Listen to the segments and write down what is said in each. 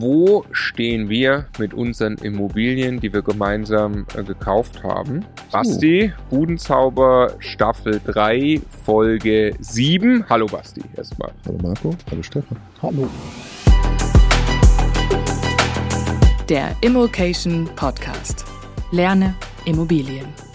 wo stehen wir mit unseren Immobilien, die wir gemeinsam äh, gekauft haben? Basti, Budenzauber Staffel 3, Folge 7. Hallo Basti, erstmal. Hallo Marco, hallo Stefan. Hallo. Der Immokation Podcast. Lerne Immobilien.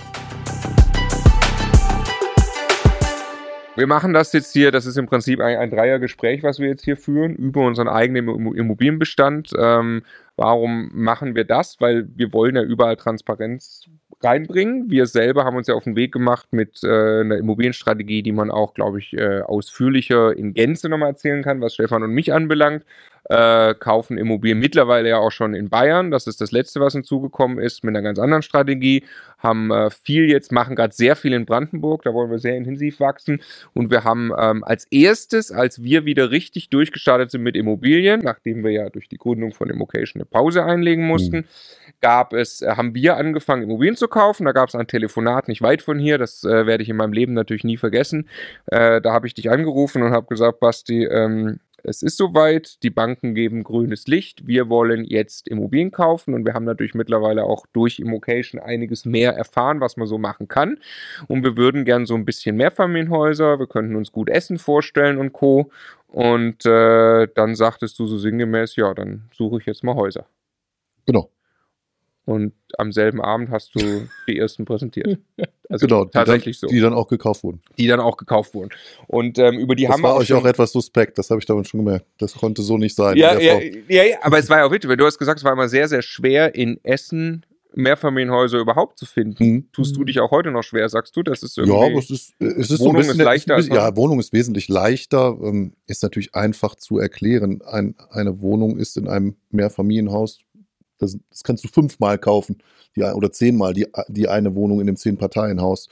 Wir machen das jetzt hier, das ist im Prinzip ein, ein Dreiergespräch, was wir jetzt hier führen, über unseren eigenen Immobilienbestand. Ähm, warum machen wir das? Weil wir wollen ja überall Transparenz reinbringen. Wir selber haben uns ja auf den Weg gemacht mit äh, einer Immobilienstrategie, die man auch, glaube ich, äh, ausführlicher in Gänze nochmal erzählen kann, was Stefan und mich anbelangt äh, kaufen Immobilien mittlerweile ja auch schon in Bayern. Das ist das letzte, was hinzugekommen ist, mit einer ganz anderen Strategie. Haben äh, viel jetzt, machen gerade sehr viel in Brandenburg, da wollen wir sehr intensiv wachsen. Und wir haben ähm, als erstes, als wir wieder richtig durchgestartet sind mit Immobilien, nachdem wir ja durch die Gründung von Immocation eine Pause einlegen mussten, mhm. gab es, äh, haben wir angefangen, Immobilien zu kaufen. Da gab es ein Telefonat nicht weit von hier, das äh, werde ich in meinem Leben natürlich nie vergessen. Äh, da habe ich dich angerufen und habe gesagt, Basti, ähm, es ist soweit, die Banken geben grünes Licht, wir wollen jetzt Immobilien kaufen und wir haben natürlich mittlerweile auch durch Immocation einiges mehr erfahren, was man so machen kann und wir würden gern so ein bisschen mehr Familienhäuser, wir könnten uns gut Essen vorstellen und Co. Und äh, dann sagtest du so sinngemäß, ja, dann suche ich jetzt mal Häuser. Genau. Und am selben Abend hast du die ersten präsentiert. Also genau, tatsächlich dann, so. Die dann auch gekauft wurden. Die dann auch gekauft wurden. Und ähm, über die das haben wir. War euch auch etwas suspekt, das habe ich damit schon gemerkt. Das konnte so nicht sein. Ja, ja, ja, ja, aber es war ja auch wichtig, weil du hast gesagt, es war immer sehr, sehr schwer in Essen Mehrfamilienhäuser überhaupt zu finden. Mhm. Tust du dich auch heute noch schwer, sagst du? Das ist irgendwie ja, aber es ist, es ist Wohnung so ist leichter. Bisschen, ja, Wohnung ist wesentlich leichter. Ähm, ist natürlich einfach zu erklären. Ein, eine Wohnung ist in einem Mehrfamilienhaus, das, das kannst du fünfmal kaufen die, oder zehnmal die, die eine Wohnung in dem Zehn-Parteien-Haus.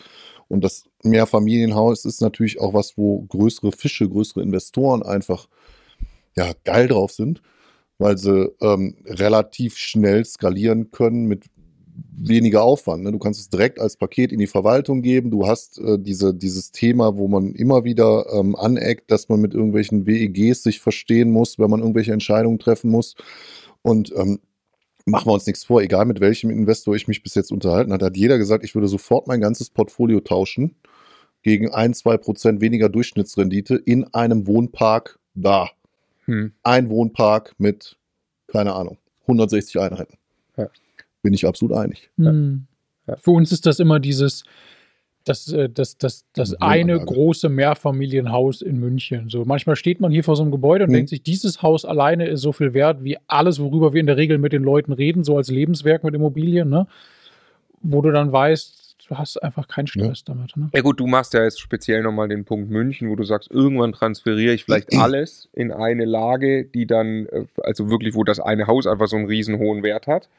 Und das Mehrfamilienhaus ist natürlich auch was, wo größere Fische, größere Investoren einfach ja, geil drauf sind, weil sie ähm, relativ schnell skalieren können mit weniger Aufwand. Ne? Du kannst es direkt als Paket in die Verwaltung geben. Du hast äh, diese, dieses Thema, wo man immer wieder ähm, aneckt, dass man mit irgendwelchen WEGs sich verstehen muss, wenn man irgendwelche Entscheidungen treffen muss. Und ähm, machen wir uns nichts vor, egal mit welchem Investor ich mich bis jetzt unterhalten habe, hat jeder gesagt, ich würde sofort mein ganzes Portfolio tauschen gegen ein, zwei Prozent weniger Durchschnittsrendite in einem Wohnpark da. Hm. Ein Wohnpark mit, keine Ahnung, 160 Einheiten. Ja. Bin ich absolut einig. Hm. Ja. Für uns ist das immer dieses, das, äh, das, das, das eine große Mehrfamilienhaus in München. So manchmal steht man hier vor so einem Gebäude und mhm. denkt sich, dieses Haus alleine ist so viel wert wie alles, worüber wir in der Regel mit den Leuten reden, so als Lebenswerk mit Immobilien, ne? Wo du dann weißt, du hast einfach keinen Stress ja. damit. Ne? Ja gut, du machst ja jetzt speziell nochmal den Punkt München, wo du sagst, irgendwann transferiere ich vielleicht alles in eine Lage, die dann, äh, also wirklich, wo das eine Haus einfach so einen riesen hohen Wert hat.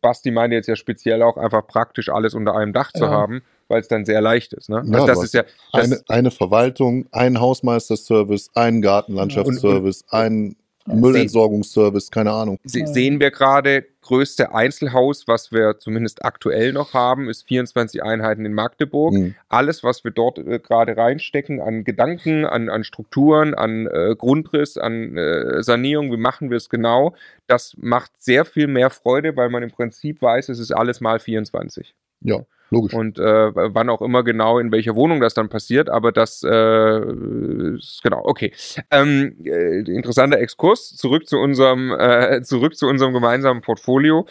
Basti meinte jetzt ja speziell auch einfach praktisch alles unter einem Dach zu ja. haben weil es dann sehr leicht ist. Ne? Ja, also das ist ja das eine, eine Verwaltung, ein Hausmeisterservice, ein Gartenlandschaftsservice, ein Müllentsorgungsservice, keine Ahnung. Sehen wir gerade, größte Einzelhaus, was wir zumindest aktuell noch haben, ist 24 Einheiten in Magdeburg. Mhm. Alles, was wir dort äh, gerade reinstecken an Gedanken, an, an Strukturen, an äh, Grundriss, an äh, Sanierung, wie machen wir es genau, das macht sehr viel mehr Freude, weil man im Prinzip weiß, es ist alles mal 24. Ja. Logisch. Und äh, wann auch immer genau in welcher Wohnung das dann passiert, aber das äh, ist, genau, okay. Ähm, äh, interessanter Exkurs, zurück zu unserem, äh, zurück zu unserem gemeinsamen Portfolio.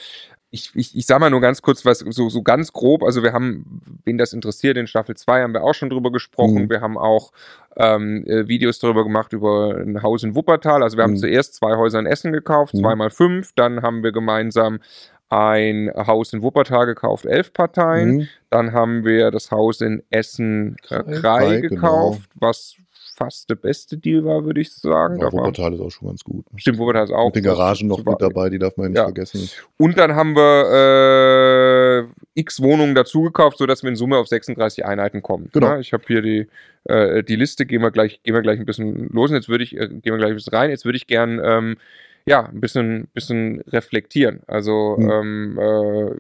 Ich, ich, ich sag mal nur ganz kurz was, so, so ganz grob, also wir haben, wen das interessiert, in Staffel 2 haben wir auch schon drüber gesprochen. Mhm. Wir haben auch ähm, äh, Videos darüber gemacht über ein Haus in Wuppertal. Also wir haben mhm. zuerst zwei Häuser in Essen gekauft, mhm. zweimal fünf, dann haben wir gemeinsam ein Haus in Wuppertal gekauft, elf Parteien. Mhm. Dann haben wir das Haus in Essen äh, Krei genau. gekauft, genau. was fast der beste Deal war, würde ich sagen. Ja, Wuppertal ist auch schon ganz gut. Stimmt, Wuppertal ist auch. Mit den Garagen noch mit dabei, die darf man ja nicht ja. vergessen. Und dann haben wir äh, x Wohnungen dazu gekauft, sodass wir in Summe auf 36 Einheiten kommen. Genau. Ja, ich habe hier die, äh, die Liste, gehen wir, gleich, gehen wir gleich ein bisschen los. Jetzt würde ich, äh, gehen wir gleich ein bisschen rein. Jetzt würde ich gern ähm, ja, ein bisschen, bisschen reflektieren. Also, mhm. ähm, äh,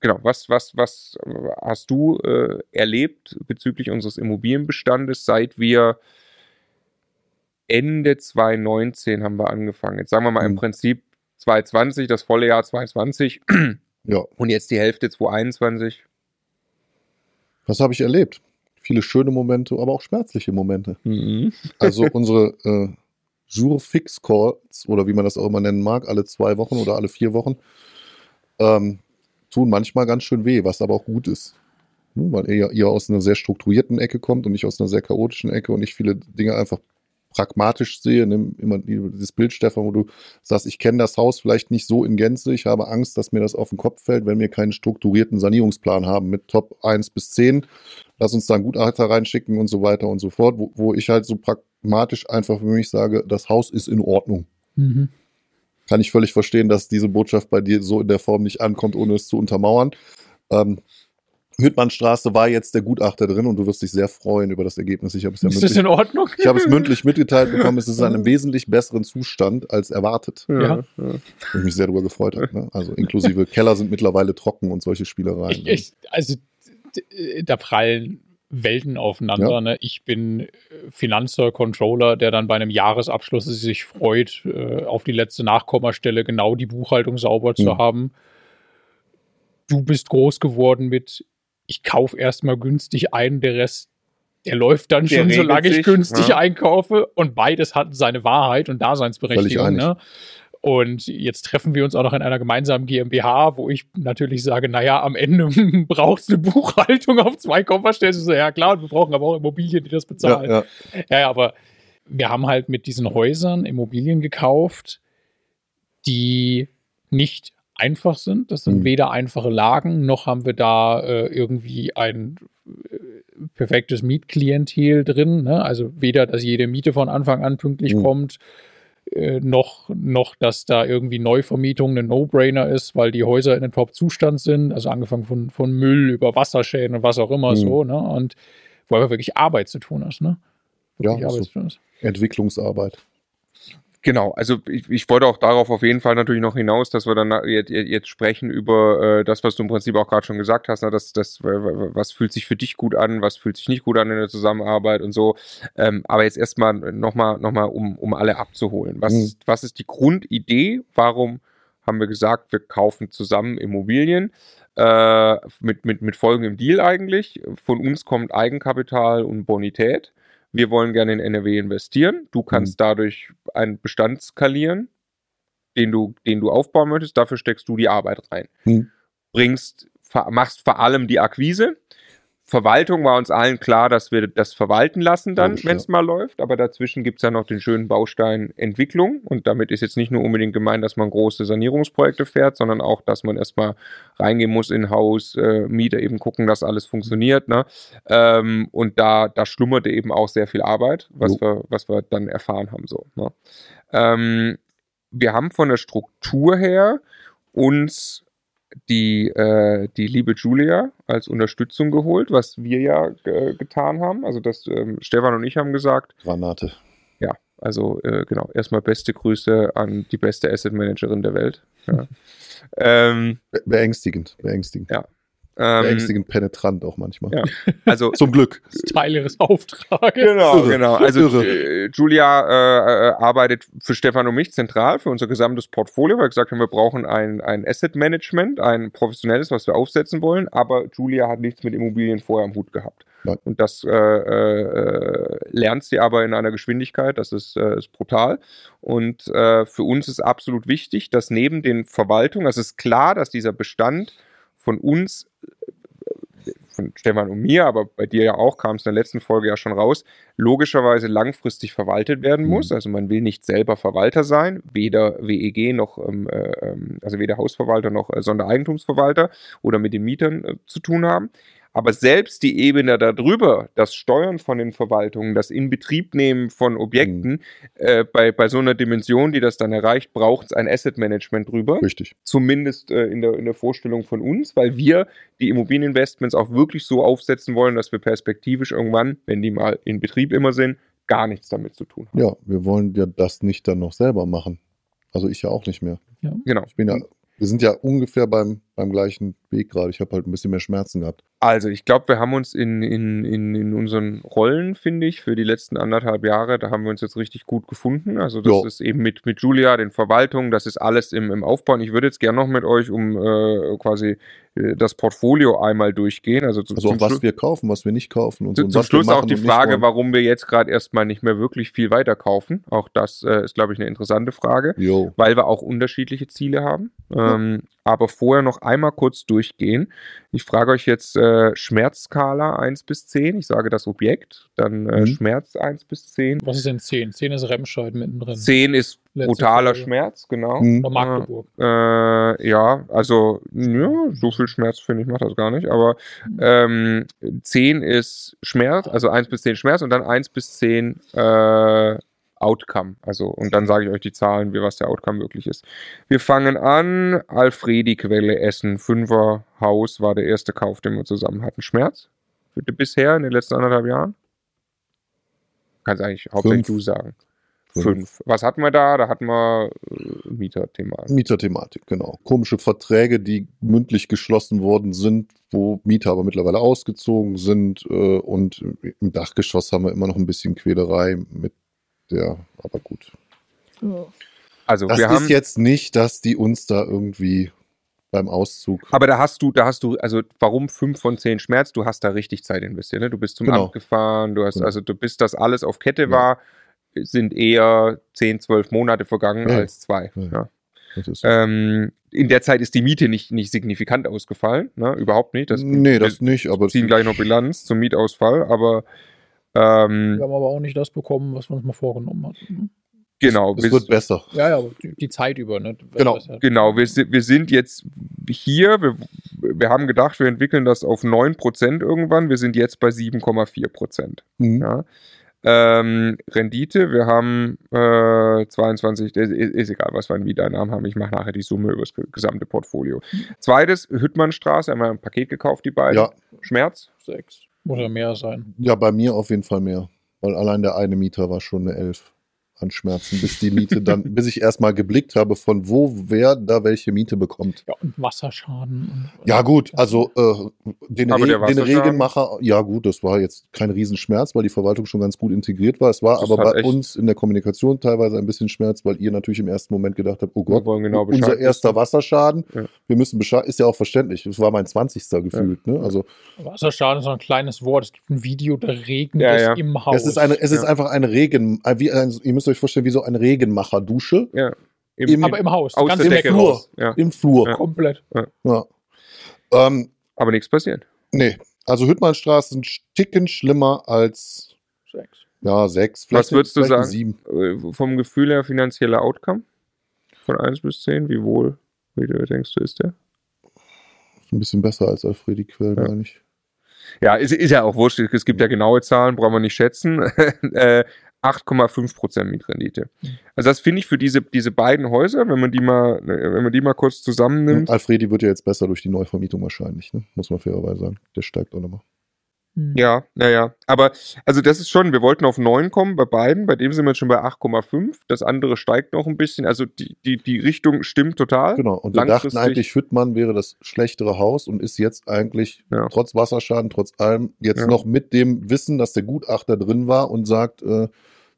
genau, was, was, was hast du äh, erlebt bezüglich unseres Immobilienbestandes, seit wir Ende 2019 haben wir angefangen. Jetzt sagen wir mal mhm. im Prinzip 2020, das volle Jahr 2020. Ja. Und jetzt die Hälfte 2021. Was habe ich erlebt? Viele schöne Momente, aber auch schmerzliche Momente. Mhm. Also unsere äh, Jour Fix Calls oder wie man das auch immer nennen mag, alle zwei Wochen oder alle vier Wochen, ähm, tun manchmal ganz schön weh, was aber auch gut ist. Hm, weil ihr, ihr aus einer sehr strukturierten Ecke kommt und nicht aus einer sehr chaotischen Ecke und ich viele Dinge einfach pragmatisch sehe. Nimm immer dieses Bild, Stefan, wo du sagst, ich kenne das Haus vielleicht nicht so in Gänze. Ich habe Angst, dass mir das auf den Kopf fällt, wenn wir keinen strukturierten Sanierungsplan haben mit Top 1 bis 10. Lass uns da einen Gutachter reinschicken und so weiter und so fort, wo, wo ich halt so pragmatisch einfach für mich sage, das Haus ist in Ordnung. Mhm. Kann ich völlig verstehen, dass diese Botschaft bei dir so in der Form nicht ankommt, ohne es zu untermauern. Ähm, Hüttmannstraße war jetzt der Gutachter drin und du wirst dich sehr freuen über das Ergebnis. Ich habe es ja ist mündlich, das in Ordnung? Ich habe es mündlich mitgeteilt bekommen. Es ist in einem wesentlich besseren Zustand als erwartet. Ja. ja. Wo ich mich sehr darüber gefreut habe. Ne? Also inklusive Keller sind mittlerweile trocken und solche Spielereien. Ich, ich, also da prallen Welten aufeinander. Ja. Ne? Ich bin äh, Finanzer, Controller, der dann bei einem Jahresabschluss sich freut, äh, auf die letzte Nachkommastelle genau die Buchhaltung sauber zu mhm. haben. Du bist groß geworden mit ich kaufe erstmal günstig ein, der Rest, der läuft dann der schon, solange ich günstig ja. einkaufe. Und beides hat seine Wahrheit und Daseinsberechtigung. Ne? Und jetzt treffen wir uns auch noch in einer gemeinsamen GmbH, wo ich natürlich sage, naja, am Ende brauchst du eine Buchhaltung auf zwei Kommastellen. So, ja klar, wir brauchen aber auch Immobilien, die das bezahlen. Ja, ja. ja, aber wir haben halt mit diesen Häusern Immobilien gekauft, die nicht einfach sind. Das sind mhm. weder einfache Lagen, noch haben wir da äh, irgendwie ein äh, perfektes Mietklientel drin. Ne? Also weder, dass jede Miete von Anfang an pünktlich mhm. kommt, äh, noch, noch, dass da irgendwie Neuvermietung ein No-Brainer ist, weil die Häuser in einem Top-Zustand sind. Also angefangen von, von Müll über Wasserschäden und was auch immer mhm. so. Ne? Und wo einfach wirklich Arbeit zu tun hast. Ne? Wirklich ja, Arbeit so Entwicklungsarbeit. Genau, also ich, ich wollte auch darauf auf jeden Fall natürlich noch hinaus, dass wir dann jetzt, jetzt sprechen über äh, das, was du im Prinzip auch gerade schon gesagt hast, ne, dass das, was fühlt sich für dich gut an, was fühlt sich nicht gut an in der Zusammenarbeit und so. Ähm, aber jetzt erstmal nochmal, noch mal, um, um alle abzuholen. Was, mhm. was ist die Grundidee? Warum haben wir gesagt, wir kaufen zusammen Immobilien? Äh, mit, mit, mit folgendem Deal eigentlich. Von uns kommt Eigenkapital und Bonität wir wollen gerne in NRW investieren. Du kannst mhm. dadurch einen Bestand skalieren, den du, den du aufbauen möchtest. Dafür steckst du die Arbeit rein. Mhm. Bringst, machst vor allem die Akquise. Verwaltung war uns allen klar, dass wir das verwalten lassen dann, wenn es mal läuft. Aber dazwischen gibt es ja noch den schönen Baustein Entwicklung. Und damit ist jetzt nicht nur unbedingt gemeint, dass man große Sanierungsprojekte fährt, sondern auch, dass man erstmal reingehen muss in Haus, äh, Mieter eben gucken, dass alles funktioniert. Ne? Ähm, und da, da schlummerte eben auch sehr viel Arbeit, was, wir, was wir dann erfahren haben. So, ne? ähm, wir haben von der Struktur her uns die, äh, die liebe Julia als Unterstützung geholt, was wir ja äh, getan haben. Also das ähm, Stefan und ich haben gesagt. Granate. Ja, also äh, genau, erstmal beste Grüße an die beste Asset Managerin der Welt. Ja. ähm, beängstigend, beängstigend. Ja, ähm, Beängstigend penetrant auch manchmal. Ja. Also zum Glück. Teil ihres Auftrages. Genau, Irre. genau. Also Irre. Julia äh, äh, arbeitet für Stefan und mich zentral für unser gesamtes Portfolio, weil wir gesagt haben, wir brauchen ein, ein Asset Management, ein professionelles, was wir aufsetzen wollen. Aber Julia hat nichts mit Immobilien vorher am Hut gehabt. Nein. Und das äh, äh, lernt sie aber in einer Geschwindigkeit, das ist, äh, ist brutal. Und äh, für uns ist absolut wichtig, dass neben den Verwaltungen, also es ist klar, dass dieser Bestand von uns, von Stefan und mir, aber bei dir ja auch, kam es in der letzten Folge ja schon raus, logischerweise langfristig verwaltet werden mhm. muss. Also man will nicht selber Verwalter sein, weder WEG noch, ähm, äh, also weder Hausverwalter noch äh, Sondereigentumsverwalter oder mit den Mietern äh, zu tun haben. Aber selbst die Ebene darüber, das Steuern von den Verwaltungen, das Inbetriebnehmen von Objekten, mhm. äh, bei, bei so einer Dimension, die das dann erreicht, braucht es ein Asset Management drüber. Richtig. Zumindest äh, in, der, in der Vorstellung von uns, weil wir die Immobilieninvestments auch wirklich so aufsetzen wollen, dass wir perspektivisch irgendwann, wenn die mal in Betrieb immer sind, gar nichts damit zu tun haben. Ja, wir wollen ja das nicht dann noch selber machen. Also ich ja auch nicht mehr. Ja. Genau. Ich bin ja, wir sind ja ungefähr beim, beim gleichen Weg gerade. Ich habe halt ein bisschen mehr Schmerzen gehabt. Also, ich glaube, wir haben uns in, in, in, in unseren Rollen, finde ich, für die letzten anderthalb Jahre, da haben wir uns jetzt richtig gut gefunden. Also, das Ja. ist eben mit, mit Julia, den Verwaltungen, das ist alles im, im Aufbau. Und ich würde jetzt gerne noch mit euch um äh, quasi äh, das Portfolio einmal durchgehen. Also, zu, Also zum was Schluss- wir kaufen, was wir nicht kaufen und so. Zu, und zum Schluss auch die Frage, warum wir jetzt gerade erstmal nicht mehr wirklich viel weiterkaufen. Auch das äh, ist, glaube ich, eine interessante Frage, Jo. weil wir auch unterschiedliche Ziele haben. Ähm, aber vorher noch einmal kurz durchgehen. Ich frage euch jetzt äh, Schmerzskala 1 bis 10. Ich sage das Objekt, dann äh, Mhm. Schmerz 1 bis 10. Was ist denn 10? 10 ist Remscheid mittendrin. 10 ist Letzte brutaler Folge. Schmerz, genau. Mhm. Oder Magdeburg. Äh, ja, also ja, so viel Schmerz finde ich macht das gar nicht, aber ähm, 10 ist Schmerz, also 1 bis 10 Schmerz und dann 1 bis 10 äh, Outcome. Also, und dann sage ich euch die Zahlen, wie was der Outcome wirklich ist. Wir fangen an, Alfredi-Quelle Essen, Fünfer Haus war der erste Kauf, den wir zusammen hatten. Schmerz? Bitte bisher in den letzten anderthalb Jahren? Kannst eigentlich hauptsächlich Fünf. du sagen. Fünf. Fünf. Was hatten wir da? Da hatten wir äh, Mieterthema. Mieterthematik, genau. Komische Verträge, die mündlich geschlossen worden sind, wo Mieter aber mittlerweile ausgezogen sind. Äh, und im Dachgeschoss haben wir immer noch ein bisschen Quälerei mit der, aber gut. Also Das wir ist haben, jetzt nicht, dass die uns da irgendwie beim Auszug. aber da hast du, da hast du, also warum fünf von zehn Schmerz? Du hast da richtig Zeit investiert. Ne? Du bist zum Genau. Amt gefahren, du hast, Genau. also du bist das alles auf Kette Ja. war, sind eher zehn, zwölf Monate vergangen Ja. als zwei. Ja. Ja. Das ist so. Ähm, in der Zeit ist die Miete nicht, nicht signifikant ausgefallen, ne? überhaupt nicht. Das, nee, das wir nicht, aber ziehen gleich noch Bilanz zum Mietausfall, aber ähm, Wir haben aber auch nicht das bekommen, was wir uns mal vorgenommen hatten. ne? genau. es wir- wird besser. Ja, ja, aber die, Zeit über. Ne? Genau. Genau, wir, wir sind jetzt hier, wir, wir haben gedacht, wir entwickeln das auf 9% irgendwann, wir sind jetzt bei 7,4%. Mhm. Ja. Ähm, Rendite, wir haben äh, 22, ist, ist egal, was wir an Mieteinnahmen haben, ich mache nachher die Summe über das ge- gesamte Portfolio. Zweites, Hüttmannstraße, haben wir ein Paket gekauft, die beiden. Ja, Schmerz, Sechs. Ja mehr sein. ja, bei mir auf jeden Fall mehr. Weil allein der eine Mieter war schon eine Elf an Schmerzen, bis die Miete dann, bis ich erstmal geblickt habe, von wo wer da welche Miete bekommt. Ja, und Wasserschaden. Und, Ja, gut, also äh, den, Re der den? Regenmacher, ja gut, das war jetzt kein Riesenschmerz, weil die Verwaltung schon ganz gut integriert war. Es war Das aber bei uns in der Kommunikation teilweise ein bisschen Schmerz, weil ihr natürlich im ersten Moment gedacht habt, oh Gott, genau unser erster wissen. Wasserschaden, Ja. wir müssen Bescheid, ist ja auch verständlich. Das war mein 20. gefühlt. Ne? Also Wasserschaden ist so ein kleines Wort. Es gibt ein Video, da regnet Ja, es ja. im Haus. es ist, eine, es ist Ja. einfach eine Regen, äh, wie ein, ihr müsst euch vorstellen, wie so eine Regenmacherdusche Ja. Im- aber im Haus. aus ganz der im Decke Flur. raus. Ja. im Flur. Ja. Komplett. Ja. Ähm, Aber nichts passiert. nee, also Hüttmannstraße ist ein Ticken schlimmer als Sechs. ja, sechs. Was würdest du vielleicht sagen? Sieben. Äh, Vom Gefühl her finanzieller Outcome? Von 1 bis 10, wie wohl, wie du denkst du, ist der? Ein bisschen besser als Alfredi Quell, Ja. meine ich. Ja, ist, ist ja auch wurscht. Es gibt ja genaue Zahlen, brauchen wir nicht schätzen. äh, 8,5% Mietrendite. Also das finde ich für diese, diese beiden Häuser, wenn man die mal, wenn man die mal kurz zusammennimmt, Alfredi wird ja jetzt besser durch die Neuvermietung wahrscheinlich, ne? muss man fairerweise sagen. Der steigt auch nochmal. Hm. Ja, naja. Aber also das ist schon, wir wollten auf 9 kommen bei beiden, bei dem sind wir jetzt schon bei 8,5. Das andere steigt noch ein bisschen. Also die, die, die Richtung stimmt total. Genau. Und wir dachten eigentlich, Hüttmann wäre das schlechtere Haus und ist jetzt eigentlich Ja. trotz Wasserschaden, trotz allem, jetzt Ja. noch mit dem Wissen, dass der Gutachter drin war und sagt, äh,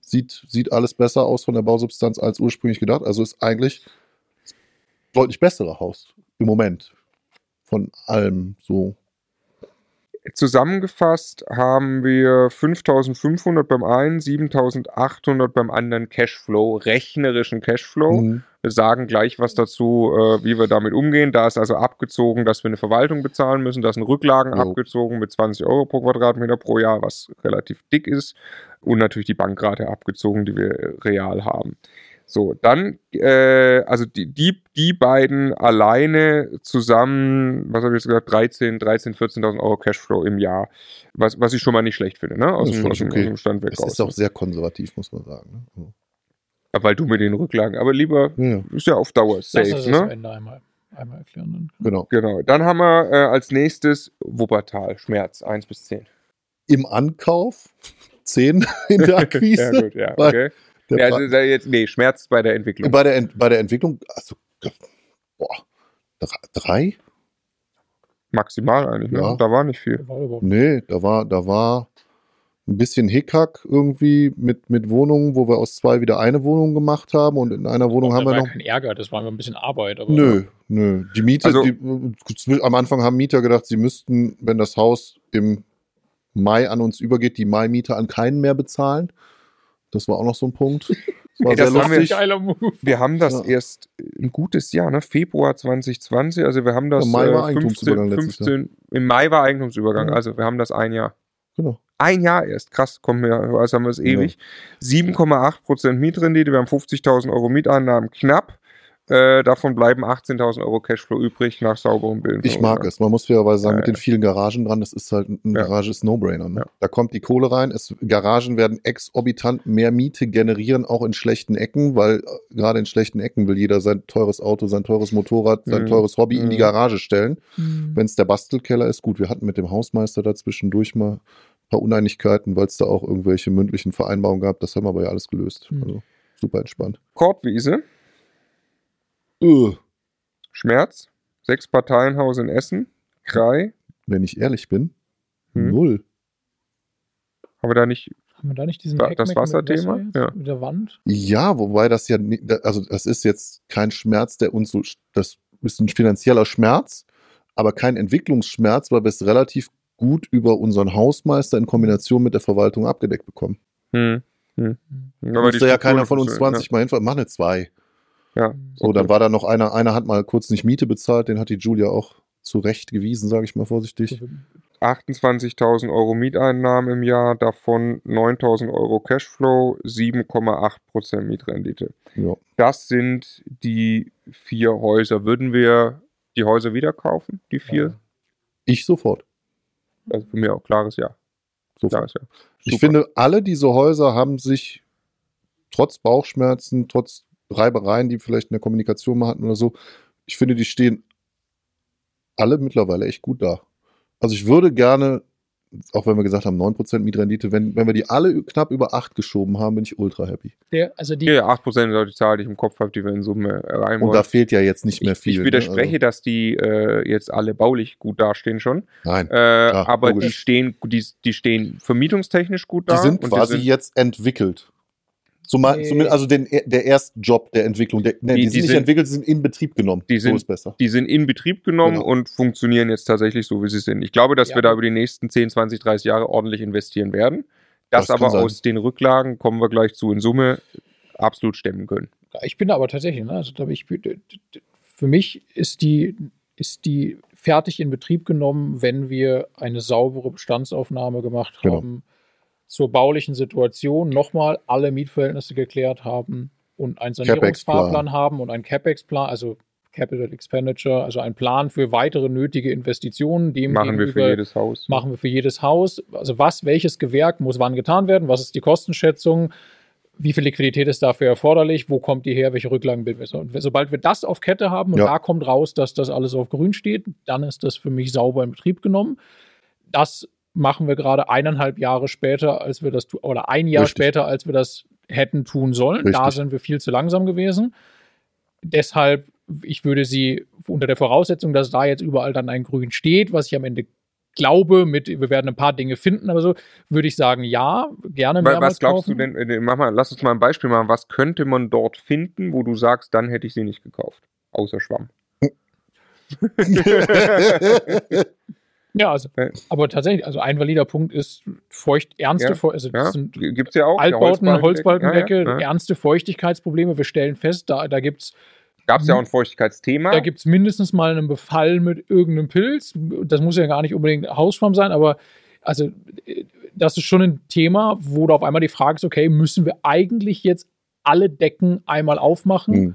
sieht, sieht alles besser aus von der Bausubstanz als ursprünglich gedacht. Also ist eigentlich das deutlich bessere Haus im Moment. Von allem so. Zusammengefasst haben wir 5500 beim einen, 7800 beim anderen Cashflow, rechnerischen Cashflow. Mhm. Wir sagen gleich was dazu, äh, wie wir damit umgehen. Da ist also abgezogen, dass wir eine Verwaltung bezahlen müssen. Da sind Rücklagen Jo. abgezogen mit 20 Euro pro Quadratmeter pro Jahr, was relativ dick ist. Und natürlich die Bankrate abgezogen, die wir real haben. So, dann, äh, also die, die, die beiden alleine zusammen, was habe ich jetzt gesagt, 13, 13, 14.000 Euro Cashflow im Jahr. Was, was ich schon mal nicht schlecht finde, ne? Aus, Das ist dem, aus, okay. aus dem Stand weg Es raus. ist auch sehr konservativ, muss man sagen. Ne? Weil du mit den Rücklagen, aber lieber, Ja, ja, ist ja auf Dauer Das safe, ist das ne? Ende einmal, einmal erklären. Dann. genau. Genau. Dann haben wir äh, als nächstes Wuppertal, Schmerz, 1 bis 10. Im Ankauf 10 in der Akquise. ja, gut, ja, okay. Der also, jetzt, nee, Schmerz bei der Entwicklung. bei, der Ent bei der Entwicklung, also, boah, dr- drei? Maximal eigentlich, ne? Ja. Da war nicht viel. Nee, da war, da war ein bisschen Hickhack irgendwie mit, mit Wohnungen, wo wir aus zwei wieder eine Wohnung gemacht haben und in einer Wohnung haben war wir ja noch. kein Ärger, das war immer ein bisschen Arbeit. Aber Nö, nö. Die Miete, Also- die, am Anfang haben Mieter gedacht, sie müssten, wenn das Haus im Mai an uns übergeht, die Mai-Miete an keinen mehr bezahlen. Das war auch noch so ein Punkt. Das war Ey, das haben wir- lustig. Geiler Move. Wir haben das Ja. erst ein gutes Jahr, ne? Februar 2020. Also wir haben das Im Mai war äh, 15, Eigentumsübergang letztes 15 im Mai war Eigentumsübergang. Ja. Also wir haben das ein Jahr. Genau. Ein Jahr erst. Krass, kommen wir, also haben wir es Ja. ewig. 7,8% Mietrendite. Wir haben 50.000 Euro Mieteinnahmen knapp. Äh, davon bleiben 18.000 Euro Cashflow übrig nach sauberem Bilden. Ich mag es. Man muss fairerweise sagen, Ja, mit den vielen Garagen dran, das ist halt ein Ja. Garage ist No-Brainer. Ne? Ja. Da kommt die Kohle rein. Es, Garagen werden exorbitant mehr Miete generieren, auch in schlechten Ecken, weil äh, gerade in schlechten Ecken will jeder sein teures Auto, sein teures Motorrad, sein Mhm. teures Hobby in die Mhm. Garage stellen. Mhm. Wenn es der Bastelkeller ist, gut, wir hatten mit dem Hausmeister dazwischendurch mal ein paar Uneinigkeiten, weil es da auch irgendwelche mündlichen Vereinbarungen gab. Das haben wir aber ja alles gelöst. Mhm. Also super entspannt. Korbwiese, Äh, Schmerz, sechs Parteienhaus in Essen, Krei. wenn ich ehrlich bin, Hm. null. Haben wir da nicht Haben wir da nicht diesen Da- das mit Wasserthema? Wasser jetzt? Ja. Mit der Wand? Ja, wobei das ja, da- also das ist jetzt kein Schmerz, der uns so, das ist ein finanzieller Schmerz, aber kein Entwicklungsschmerz, weil wir es relativ gut über unseren Hausmeister in Kombination mit der Verwaltung abgedeckt bekommen. Hm. Hm. Mhm. Aber Musste ja keiner von uns funktionieren, 20 Mal hinfahren, mach eine 2. Ja. So, dann war da noch einer, einer hat mal kurz nicht Miete bezahlt, den hat die Julia auch zurecht gewiesen, sage ich mal vorsichtig. 28.000 Euro Mieteinnahmen im Jahr, davon 9.000 Euro Cashflow, 7,8% Mietrendite. Ja. Das sind die vier Häuser. Würden wir die Häuser wieder kaufen, die vier? Ich sofort. Also für mich auch klares Ja. sofort. Klares ja. Ich finde, alle diese Häuser haben sich trotz Bauchschmerzen, trotz Reibereien, die vielleicht in der Kommunikation mal hatten oder so, ich finde, die stehen alle mittlerweile echt gut da. Also ich würde gerne, auch wenn wir gesagt haben, 9% Mietrendite, wenn, wenn wir die alle knapp über 8 geschoben haben, bin ich ultra happy. Der, also die, Ja, 8% ist auch die Zahl, die ich im Kopf habe, die wir in Summe rein Und da fehlt ja jetzt nicht mehr ich, viel. ich ne? widerspreche, dass die äh, jetzt alle baulich gut dastehen schon. Also, nein, Äh, aber logisch. die stehen, die, die stehen vermietungstechnisch gut da. die sind und quasi sind, jetzt entwickelt. Zumal, Nee. zumindest, also den, der Erstjob der Entwicklung, der, nee, Die- die, die sind nicht sind- entwickelt, sie sind in Betrieb genommen. die so sind- ist besser. die sind in Betrieb genommen Genau. und funktionieren jetzt tatsächlich so, wie sie sind. Ich glaube, dass Ja. wir da über die nächsten 10, 20, 30 Jahre ordentlich investieren werden. Das, Das aber aus den Rücklagen, kommen wir gleich zu, in Summe absolut stemmen können. Ich bin da aber tatsächlich, ne? also ich, für mich ist die, ist die fertig in Betrieb genommen, wenn wir eine saubere Bestandsaufnahme gemacht Genau. haben, zur baulichen Situation nochmal alle Mietverhältnisse geklärt haben und einen Sanierungsfahrplan haben und einen CapEx-Plan, also Capital Expenditure, also einen Plan für weitere nötige Investitionen, dem Machen wir für jedes Haus. machen wir für jedes Haus. Also was, welches Gewerk muss wann getan werden? Was ist die Kostenschätzung? Wie viel Liquidität ist dafür erforderlich? Wo kommt die her? Welche Rücklagen bilden wir? Und sobald wir das auf Kette haben und Ja. da kommt raus, dass das alles auf grün steht, dann ist das für mich sauber in Betrieb genommen. Das machen wir gerade eineinhalb Jahre später, als wir das oder ein Jahr Richtig. später, als wir das hätten tun sollen. Da Richtig. sind wir viel zu langsam gewesen. Deshalb, ich würde sie unter der Voraussetzung, dass da jetzt überall dann ein Grün steht, was ich am Ende glaube, mit, wir werden ein paar Dinge finden, aber so würde ich sagen, ja, gerne mehrmals was glaubst kaufen. du denn, äh, mach mal, lass uns mal ein Beispiel machen, was könnte man dort finden, wo du sagst, dann hätte ich sie nicht gekauft? Außer Schwamm. Ja, also, Ja. aber tatsächlich, also ein valider Punkt ist feucht, ernste, Ja, also das Ja, sind ja auch. Altbauten, Holzbalkendecke, Ja, ernste Feuchtigkeitsprobleme. Wir stellen fest, da, da gibt es Gab es ja auch ein Feuchtigkeitsthema. Da gibt es mindestens mal einen Befall mit irgendeinem Pilz. Das muss ja gar nicht unbedingt Hausschwamm sein, aber also äh, das ist schon ein Thema, wo da auf einmal die Frage ist, okay, müssen wir eigentlich jetzt alle Decken einmal aufmachen Hm.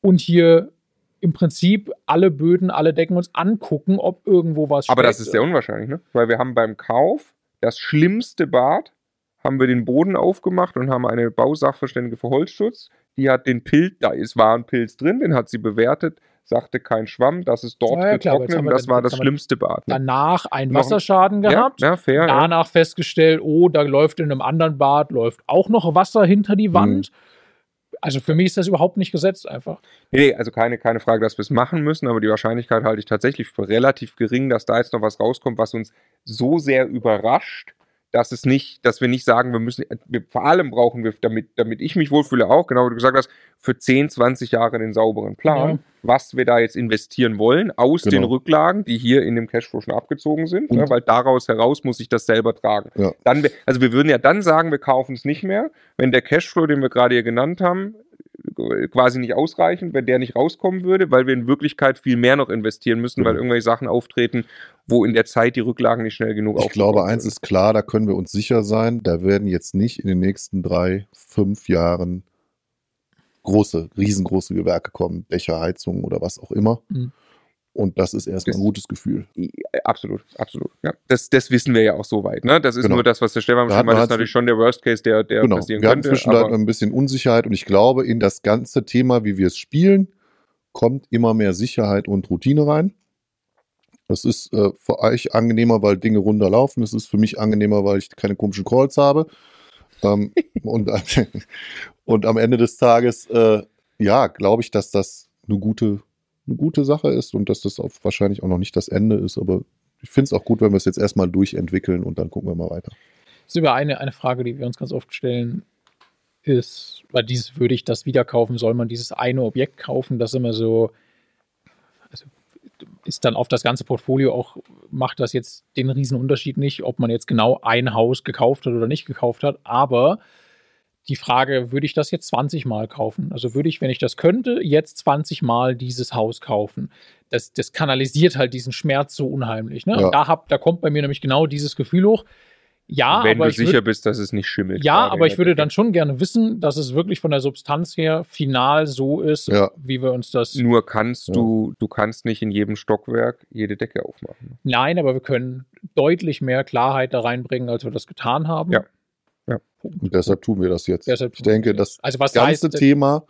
und hier im Prinzip alle Böden, alle Decken uns angucken, ob irgendwo was Aber das ist sehr unwahrscheinlich, ne? Weil wir haben beim Kauf das schlimmste Bad, haben wir den Boden aufgemacht und haben eine Bausachverständige für Holzschutz. Die hat den Pilz, da ist, war ein Pilz drin, den hat sie bewertet, sagte kein Schwamm, das ist dort Ja, getrocknet und das war jetzt das schlimmste Bad. Ne? Danach einen Noch- Wasserschaden Ja, gehabt. ja, fair. Ja. Danach festgestellt, oh, da läuft in einem anderen Bad läuft auch noch Wasser hinter die Wand. Also für mich ist das überhaupt nicht gesetzt einfach. Nee, also keine, keine Frage, dass wir es machen müssen, aber die Wahrscheinlichkeit halte ich tatsächlich für relativ gering, dass da jetzt noch was rauskommt, was uns so sehr überrascht, dass es nicht, dass wir nicht sagen, wir müssen, wir, vor allem brauchen wir, damit, damit ich mich wohlfühle, auch, genau wie du gesagt hast, für 10, 20 Jahre den sauberen Plan, ja. was wir da jetzt investieren wollen, aus genau. den Rücklagen, die hier in dem Cashflow schon abgezogen sind, ne, weil daraus heraus muss ich das selber tragen. Ja. Dann, also wir würden ja dann sagen, wir kaufen es nicht mehr, wenn der Cashflow, den wir gerade hier genannt haben, quasi nicht ausreichen, wenn der nicht rauskommen würde, weil wir in Wirklichkeit viel mehr noch investieren müssen, mhm. weil irgendwelche Sachen auftreten, wo in der Zeit die Rücklagen nicht schnell genug Ich glaube, eins ist klar, da können wir uns sicher sein, da werden jetzt nicht in den nächsten drei, fünf Jahren große, riesengroße Gewerke kommen, Dächer, Heizungen oder was auch immer. Mhm. Und das ist erstmal ein gutes Gefühl. Absolut, absolut. Ja, das, das wissen wir ja auch soweit. Ne? Das ist genau. nur das, was der Stefan beschrieben hat. Das ist natürlich schon der Worst Case, der, der genau. passieren wir könnte. Zwischendurch ein bisschen Unsicherheit und ich glaube, in das ganze Thema, wie wir es spielen, kommt immer mehr Sicherheit und Routine rein. Das ist äh, für euch angenehmer, weil Dinge runterlaufen. Es ist für mich angenehmer, weil ich keine komischen Calls habe. Ähm, und, und am Ende des Tages, äh, ja, glaube ich, dass das eine gute eine gute Sache ist und dass das auch wahrscheinlich auch noch nicht das Ende ist. Aber ich finde es auch gut, wenn wir es jetzt erstmal durchentwickeln und dann gucken wir mal weiter. Das ist über eine, eine Frage, die wir uns ganz oft stellen, ist, weil dieses würde ich das wieder kaufen, soll man dieses eine Objekt kaufen, das immer so, also ist dann auf das ganze Portfolio auch, macht das jetzt den Unterschied nicht, ob man jetzt genau ein Haus gekauft hat oder nicht gekauft hat, aber die Frage, würde ich das jetzt 20 Mal kaufen? Also würde ich, wenn ich das könnte, jetzt 20 Mal dieses Haus kaufen? Das, das kanalisiert halt diesen Schmerz so unheimlich. Ne? Ja. Da, hab, da kommt bei mir nämlich genau dieses Gefühl hoch. Ja, wenn aber du sicher würd, bist, dass es nicht schimmelt. Ja, aber ich würde dann schon gerne wissen, dass es wirklich von der Substanz her final so ist, ja. wie wir uns das. Nur kannst ja. du, du kannst nicht in jedem Stockwerk jede Decke aufmachen. Nein, aber wir können deutlich mehr Klarheit da reinbringen, als wir das getan haben. Ja. Ja. Und deshalb tun wir das jetzt. Deshalb ich denke, das also ganze heißt, Thema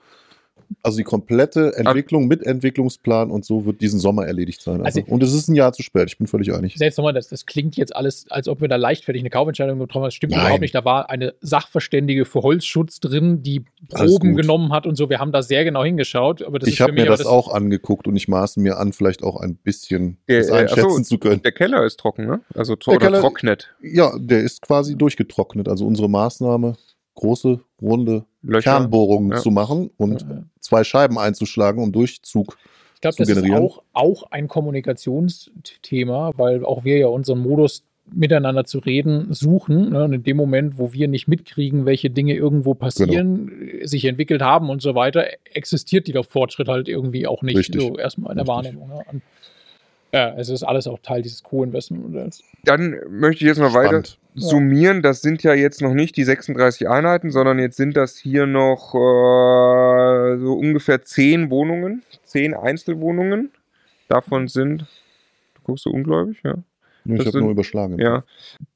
also die komplette Entwicklung mit Entwicklungsplan und so wird diesen Sommer erledigt sein. Also. Also. Und es ist ein Jahr zu spät, ich bin völlig einig. Selbst nochmal, das, das klingt jetzt alles, als ob wir da leichtfertig eine Kaufentscheidung getroffen haben. Das stimmt Nein. überhaupt nicht. Da war eine Sachverständige für Holzschutz drin, die Proben genommen hat und so. Wir haben da sehr genau hingeschaut. Aber ich habe mir das, das, auch angeguckt und ich maße mir an, vielleicht auch ein bisschen der, das einschätzen achso, zu können. Der Keller ist trocken, ne? Also der Keller, trocknet. Ja, der ist quasi durchgetrocknet. Also unsere Maßnahme große, runde Löcher. Kernbohrungen ja. zu machen und ja, zwei Scheiben einzuschlagen, um Durchzug ich glaube, das ist auch, auch ein Kommunikationsthema, weil auch wir ja unseren Modus miteinander zu reden suchen. Ne? Und in dem Moment, wo wir nicht mitkriegen, welche Dinge irgendwo passieren, genau. sich entwickelt haben und so weiter, existiert dieser Fortschritt halt irgendwie auch nicht Richtig. so erstmal in der Richtig. Wahrnehmung. Ne? Ja, es ist alles auch Teil dieses Co-Investment-Modells. Dann möchte ich jetzt mal Spannend. weiter summieren. Das sind ja jetzt noch nicht die 36 Einheiten, sondern jetzt sind das hier noch äh, so ungefähr 10 Wohnungen, 10 Einzelwohnungen. Davon sind, du guckst so ungläubig, ja. Ich habe nur überschlagen. Ja.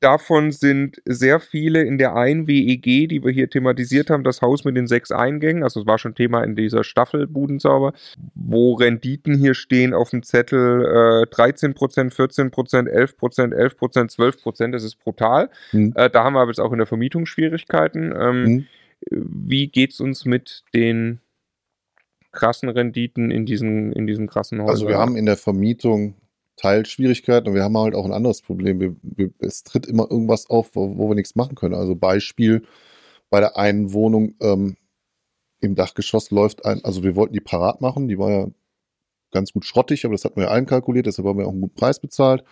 Davon sind sehr viele in der 1 WEG, die wir hier thematisiert haben, das Haus mit den sechs Eingängen. Also es war schon Thema in dieser Staffel Budenzauber, wo Renditen hier stehen auf dem Zettel äh, 13 Prozent, 14 Prozent, 11 Prozent, 11 Prozent, 12 Prozent. Das ist brutal. Hm. Äh, da haben wir aber jetzt auch in der Vermietung Schwierigkeiten. Ähm, hm. Wie es uns mit den krassen Renditen in diesen, in diesen krassen Häusern? Also wir haben in der Vermietung Teilschwierigkeiten und wir haben halt auch ein anderes Problem. Wir, wir, es tritt immer irgendwas auf, wo, wo, wir nichts machen können. Also Beispiel bei der einen Wohnung ähm, im Dachgeschoss läuft ein, also wir wollten die parat machen, die war ja ganz gut schrottig, aber das hatten wir ja einkalkuliert, deshalb haben wir auch einen guten Preis bezahlt.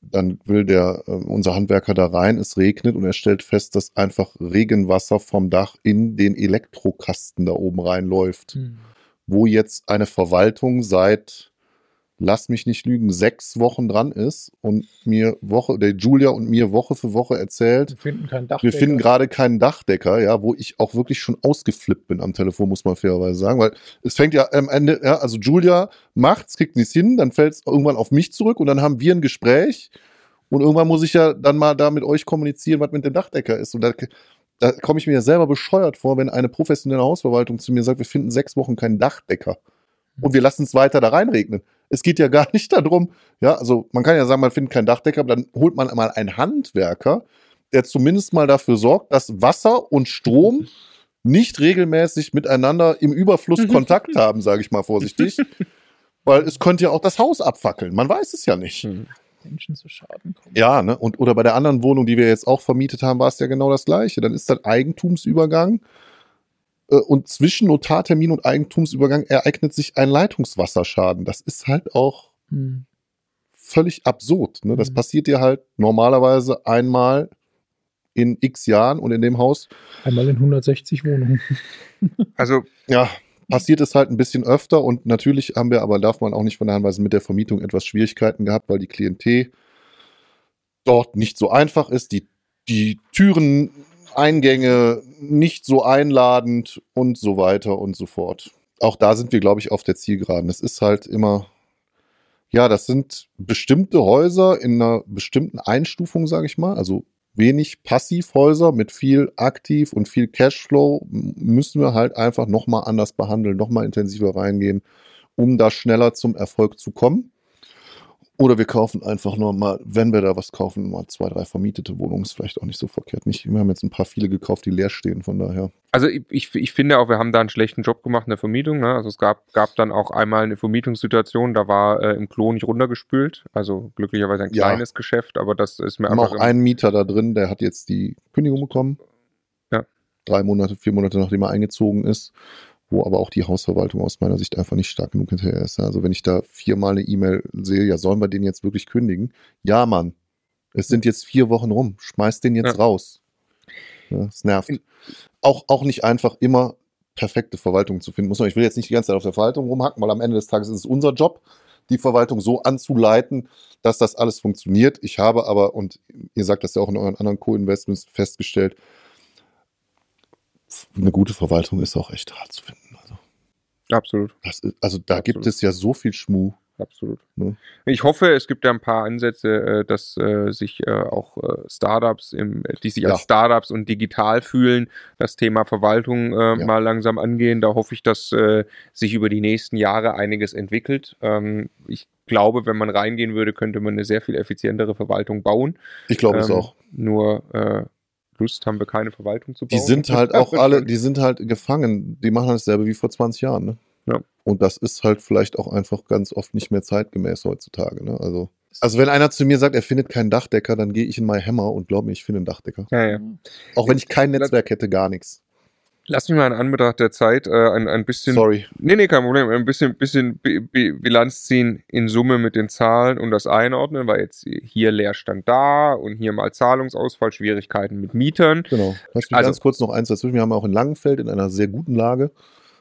Dann will der, äh, unser Handwerker da rein, es regnet und er stellt fest, dass einfach Regenwasser vom Dach in den Elektrokasten da oben reinläuft. Hm. Wo jetzt eine Verwaltung seit lass mich nicht lügen, sechs Wochen dran ist und mir Woche, der Julia und mir Woche für Woche erzählt, wir finden keinen Dachdecker. Wir finden gerade keinen Dachdecker, ja, wo ich auch wirklich schon ausgeflippt bin am Telefon, muss man fairerweise sagen, weil es fängt ja am Ende, ja, also Julia macht's, kriegt nichts hin, dann fällt es irgendwann auf mich zurück und dann haben wir ein Gespräch und irgendwann muss ich ja dann mal da mit euch kommunizieren, was mit dem Dachdecker ist und da, da komme ich mir ja selber bescheuert vor, wenn eine professionelle Hausverwaltung zu mir sagt, wir finden sechs Wochen keinen Dachdecker und wir lassen es weiter da reinregnen. Es geht ja gar nicht darum, ja, also man kann ja sagen, man findet keinen Dachdecker, aber dann holt man mal einen Handwerker, der zumindest mal dafür sorgt, dass Wasser und Strom nicht regelmäßig miteinander im Überfluss Kontakt haben, sage ich mal vorsichtig. Weil es könnte ja auch das Haus abfackeln. Man weiß es ja nicht. Hm. Menschen zu Schaden kommen. Ja, ne? Und, oder bei der anderen Wohnung, die wir jetzt auch vermietet haben, war es ja genau das Gleiche. Dann ist das Eigentumsübergang und zwischen Notartermin und Eigentumsübergang ereignet sich ein Leitungswasserschaden. Das ist halt auch hm. völlig absurd. Ne? Das hm. passiert dir halt normalerweise einmal in x Jahren und in dem Haus. Einmal in 160 Wohnungen. also, ja, passiert es halt ein bisschen öfter und natürlich haben wir, aber darf man auch nicht von der Hand mit der Vermietung etwas Schwierigkeiten gehabt, weil die Klientel dort nicht so einfach ist, die, die Türen, Eingänge nicht so einladend und so weiter und so fort. Auch da sind wir, glaube ich, auf der Zielgeraden. Das ist halt immer, ja, das sind bestimmte Häuser in einer bestimmten Einstufung, sage ich mal. Also wenig Passivhäuser mit viel aktiv und viel Cashflow müssen wir halt einfach nochmal anders behandeln, nochmal intensiver reingehen, um da schneller zum Erfolg zu kommen. Oder wir kaufen einfach nur mal, wenn wir da was kaufen, mal zwei, drei vermietete Wohnungen. Ist vielleicht auch nicht so verkehrt. Nicht, wir haben jetzt ein paar viele gekauft, die leer stehen, von daher. Also ich, ich, finde auch, wir haben da einen schlechten Job gemacht in der Vermietung. Ne? Also es gab, gab dann auch einmal eine Vermietungssituation, da war äh, im Klo nicht runtergespült. Also glücklicherweise ein kleines ja. Geschäft, aber das ist mir wir einfach. auch einen Mieter da drin, der hat jetzt die Kündigung bekommen. Ja. Drei Monate, vier Monate nachdem er eingezogen ist wo aber auch die Hausverwaltung aus meiner Sicht einfach nicht stark genug hinterher ist. Also wenn ich da viermal eine E-Mail sehe, ja, sollen wir den jetzt wirklich kündigen? Ja, Mann. Es sind jetzt vier Wochen rum. Schmeiß den jetzt ja. raus. Ja, das nervt. Auch, auch nicht einfach immer perfekte Verwaltung zu finden. Muss man, ich will jetzt nicht die ganze Zeit auf der Verwaltung rumhacken, weil am Ende des Tages ist es unser Job, die Verwaltung so anzuleiten, dass das alles funktioniert. Ich habe aber, und ihr sagt das ja auch in euren anderen Co-Investments festgestellt, eine gute Verwaltung ist auch echt hart zu finden. Absolut. Ist, also da Absolut. gibt es ja so viel Schmuh. Absolut. Ne? Ich hoffe, es gibt ja ein paar Ansätze, äh, dass äh, sich äh, auch Startups, im, die sich ja. als Startups und digital fühlen, das Thema Verwaltung ja. mal langsam angehen. Da hoffe ich, dass sich über die nächsten Jahre einiges entwickelt. Ähm, ich glaube, wenn man reingehen würde, könnte man eine sehr viel effizientere Verwaltung bauen. Ich glaube es ähm, auch. Nur Lust haben wir keine Verwaltung zu bauen. Die sind halt auch alle, die sind halt gefangen. Die machen dasselbe wie vor 20 Jahren. Ne? Ja. Und das ist halt vielleicht auch einfach ganz oft nicht mehr zeitgemäß heutzutage. Ne? Also, also wenn einer zu mir sagt, er findet keinen Dachdecker, dann gehe ich in My Hammer und glaube mir, ich finde einen Dachdecker. Ja, ja. Auch wenn ich kein Netzwerk hätte, gar nichts. Lass mich mal in Anbetracht der Zeit äh, ein, ein bisschen. Sorry. Nee, nee, kein Problem. Ein bisschen, bisschen Bilanz ziehen in Summe mit den Zahlen und das einordnen, weil jetzt hier Leerstand da und hier mal Zahlungsausfall, Schwierigkeiten mit Mietern. Genau. Lass mich also, ganz kurz noch eins dazwischen. Wir haben auch in Langenfeld in einer sehr guten Lage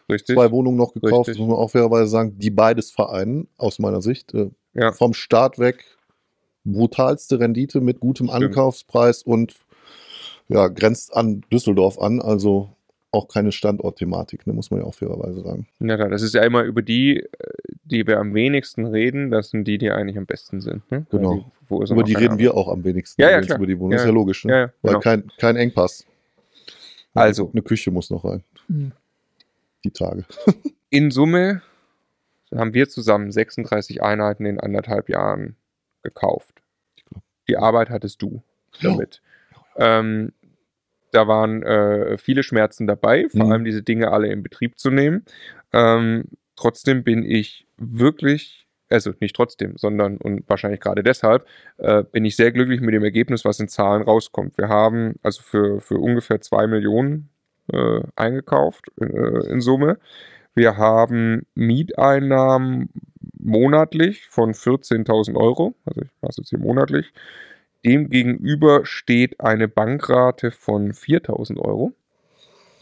richtig, zwei Wohnungen noch gekauft. Richtig. Muss man auch fairerweise sagen, die beides vereinen, aus meiner Sicht. Äh, ja. Vom Start weg brutalste Rendite mit gutem Stimmt. Ankaufspreis und ja, grenzt an Düsseldorf an. Also auch keine Standortthematik, ne, muss man ja auch fairerweise sagen. Ja, das ist ja immer über die, äh, die wir am wenigsten reden, das sind die, die eigentlich am besten sind. Ne? Genau. Die, über die reden Arbeit. wir auch am wenigsten. Ja, ja, klar. Über die Wohnung. Ja, ist ja logisch, ne? ja, ja, weil genau. kein, kein Engpass. Also. Eine Küche muss noch rein. Mhm. Die Tage. in Summe haben wir zusammen 36 Einheiten in anderthalb Jahren gekauft. Die Arbeit hattest du damit. Ja. Ähm, da waren äh, viele Schmerzen dabei, vor mhm. allem diese Dinge alle in Betrieb zu nehmen. Ähm, trotzdem bin ich wirklich, also nicht trotzdem, sondern und wahrscheinlich gerade deshalb, äh, bin ich sehr glücklich mit dem Ergebnis, was in Zahlen rauskommt. Wir haben also für, für ungefähr zwei Millionen äh, eingekauft äh, in Summe. Wir haben Mieteinnahmen monatlich von 14.000 Euro, also ich mache es jetzt hier monatlich, Demgegenüber steht eine Bankrate von 4000 Euro.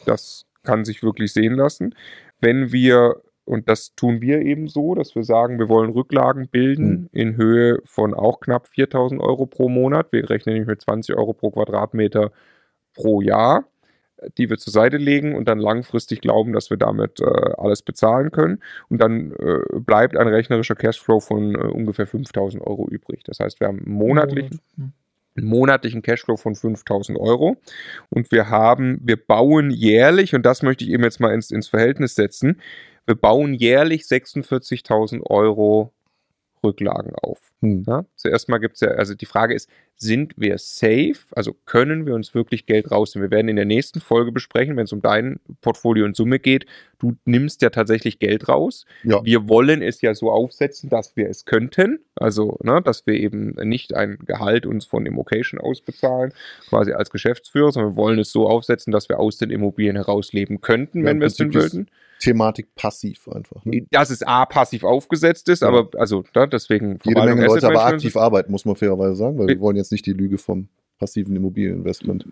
Das kann sich wirklich sehen lassen. Wenn wir, und das tun wir eben so, dass wir sagen, wir wollen Rücklagen bilden mhm. in Höhe von auch knapp 4000 Euro pro Monat. Wir rechnen nämlich mit 20 Euro pro Quadratmeter pro Jahr die wir zur Seite legen und dann langfristig glauben, dass wir damit äh, alles bezahlen können. Und dann äh, bleibt ein rechnerischer Cashflow von äh, ungefähr 5000 Euro übrig. Das heißt, wir haben monatlich, einen monatlichen Cashflow von 5000 Euro. Und wir haben, wir bauen jährlich, und das möchte ich eben jetzt mal ins, ins Verhältnis setzen, wir bauen jährlich 46.000 Euro Rücklagen auf. Hm. Ja? Zuerst mal gibt es ja, also die Frage ist, sind wir safe? Also können wir uns wirklich Geld rausnehmen? Wir werden in der nächsten Folge besprechen, wenn es um dein Portfolio und Summe geht. Du nimmst ja tatsächlich Geld raus. Ja. Wir wollen es ja so aufsetzen, dass wir es könnten. Also, ne, dass wir eben nicht ein Gehalt uns von Immocation ausbezahlen, quasi als Geschäftsführer, sondern wir wollen es so aufsetzen, dass wir aus den Immobilien herausleben könnten, ja, wenn wir es denn würden. Thematik passiv einfach. Ne? Dass es A passiv aufgesetzt ist, ja. aber also da, deswegen. Jede Menge Leute aber aktiv arbeiten, muss man fairerweise sagen, weil wir wollen jetzt nicht die Lüge vom passiven Immobilieninvestment.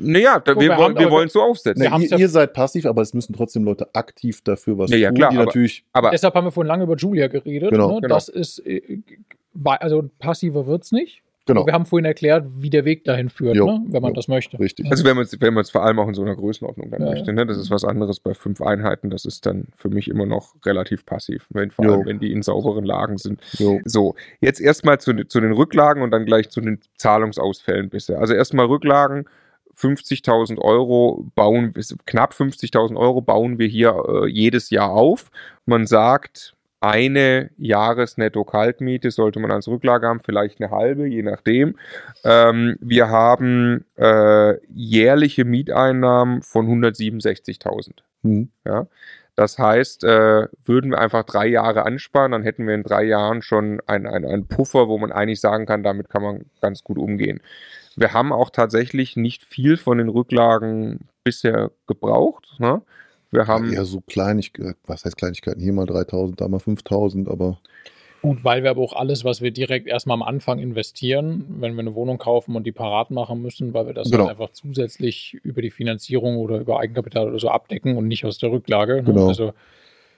Naja, da, wir, wir, wollen, wir wollen es so aufsetzen. Na, ihr, ihr, seid passiv, aber es müssen trotzdem Leute aktiv dafür was ja, ja, tun, klar, die aber, natürlich. Aber, deshalb haben wir vorhin lange über Julia geredet. Genau, ne? genau. Das ist, äh, also passiver wird es nicht. Genau. Wir haben vorhin erklärt, wie der Weg dahin führt, ne? wenn man jo, das möchte. Richtig. Also wenn man es wenn vor allem auch in so einer Größenordnung dann ja, möchte. Ne? Das ist was anderes bei fünf Einheiten. Das ist dann für mich immer noch relativ passiv, wenn, vor jo. allem wenn die in sauberen Lagen sind. Jo. So, jetzt erstmal zu, zu den Rücklagen und dann gleich zu den Zahlungsausfällen bisher. Also erstmal Rücklagen. 50.000 Euro bauen, knapp 50.000 Euro bauen wir hier äh, jedes Jahr auf. Man sagt, eine Jahresnetto-Kaltmiete sollte man als Rücklage haben, vielleicht eine halbe, je nachdem. Ähm, wir haben äh, jährliche Mieteinnahmen von 167.000. Mhm. Ja? Das heißt, äh, würden wir einfach drei Jahre ansparen, dann hätten wir in drei Jahren schon einen ein Puffer, wo man eigentlich sagen kann, damit kann man ganz gut umgehen. Wir haben auch tatsächlich nicht viel von den Rücklagen bisher gebraucht. Ne? Wir haben ja, eher so Kleinigkeiten, was heißt Kleinigkeiten? Hier mal 3000, da mal 5000, aber. Gut, weil wir aber auch alles, was wir direkt erstmal am Anfang investieren, wenn wir eine Wohnung kaufen und die parat machen müssen, weil wir das genau. einfach zusätzlich über die Finanzierung oder über Eigenkapital oder so abdecken und nicht aus der Rücklage. Ne? Genau. Also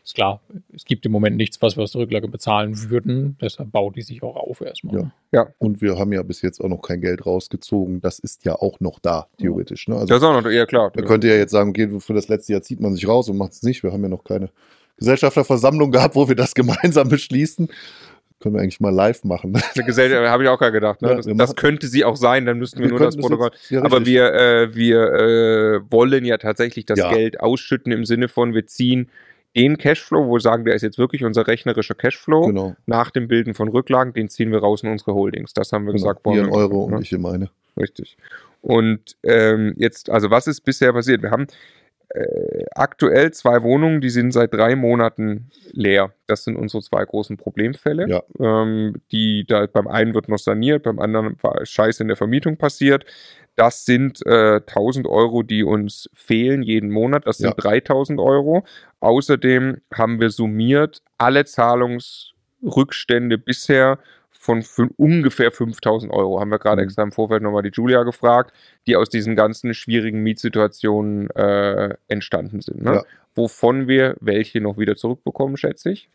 ist klar, es gibt im Moment nichts, was wir aus der Rücklage bezahlen würden. Deshalb baut die sich auch auf erstmal. Ja. ja. Und wir haben ja bis jetzt auch noch kein Geld rausgezogen. Das ist ja auch noch da, theoretisch. Ne? Also, das ist auch noch, ja klar. Man könnte ja jetzt sagen, okay, für das letzte Jahr zieht man sich raus und macht es nicht. Wir haben ja noch keine Gesellschafterversammlung gehabt, wo wir das gemeinsam beschließen. Können wir eigentlich mal live machen. Eine Gesellschaft, habe ich auch gerade gedacht. Ne? Ja, das, das, könnte sie auch sein, dann müssten wir, wir nur das Protokoll. Jetzt, ja, Aber wir, äh, wir äh, wollen ja tatsächlich das ja. Geld ausschütten im Sinne von, wir ziehen den Cashflow, wo wir sagen, der ist jetzt wirklich unser rechnerischer Cashflow genau. nach dem Bilden von Rücklagen, den ziehen wir raus in unsere Holdings. Das haben wir genau. gesagt. Hier in Euro ne? und ich in meine. Richtig. Und ähm, jetzt, also was ist bisher passiert? Wir haben äh, aktuell zwei Wohnungen, die sind seit drei Monaten leer. Das sind unsere zwei großen Problemfälle. Ja. Ähm, die da beim einen wird noch saniert, beim anderen war Scheiße in der Vermietung passiert. Das sind äh, 1000 Euro, die uns fehlen jeden Monat. Das sind ja. 3000 Euro. Außerdem haben wir summiert alle Zahlungsrückstände bisher von ungefähr 5000 Euro. Haben wir gerade mhm. extra im Vorfeld nochmal die Julia gefragt, die aus diesen ganzen schwierigen Mietsituationen äh, entstanden sind. Ne? Ja. Wovon wir welche noch wieder zurückbekommen, schätze ich.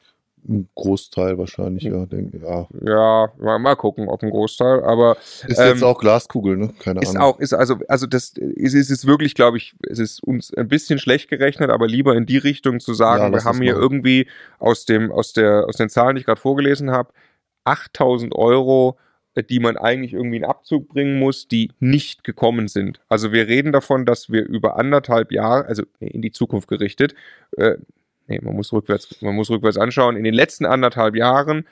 Ein Großteil wahrscheinlich, ja, denke ja. Ja, mal, mal gucken, ob ein Großteil, aber. Ist ähm, jetzt auch Glaskugel, ne? Keine ist Ahnung. Auch, ist also, also das ist, ist, ist wirklich, glaube ich, es ist uns ein bisschen schlecht gerechnet, aber lieber in die Richtung zu sagen, ja, wir haben hier irgendwie aus dem, aus der, aus den Zahlen, die ich gerade vorgelesen habe, 8000 Euro, die man eigentlich irgendwie in Abzug bringen muss, die nicht gekommen sind. Also wir reden davon, dass wir über anderthalb Jahre, also in die Zukunft gerichtet, äh, nee, man muss rückwärts, man muss rückwärts anschauen, in den letzten anderthalb Jahren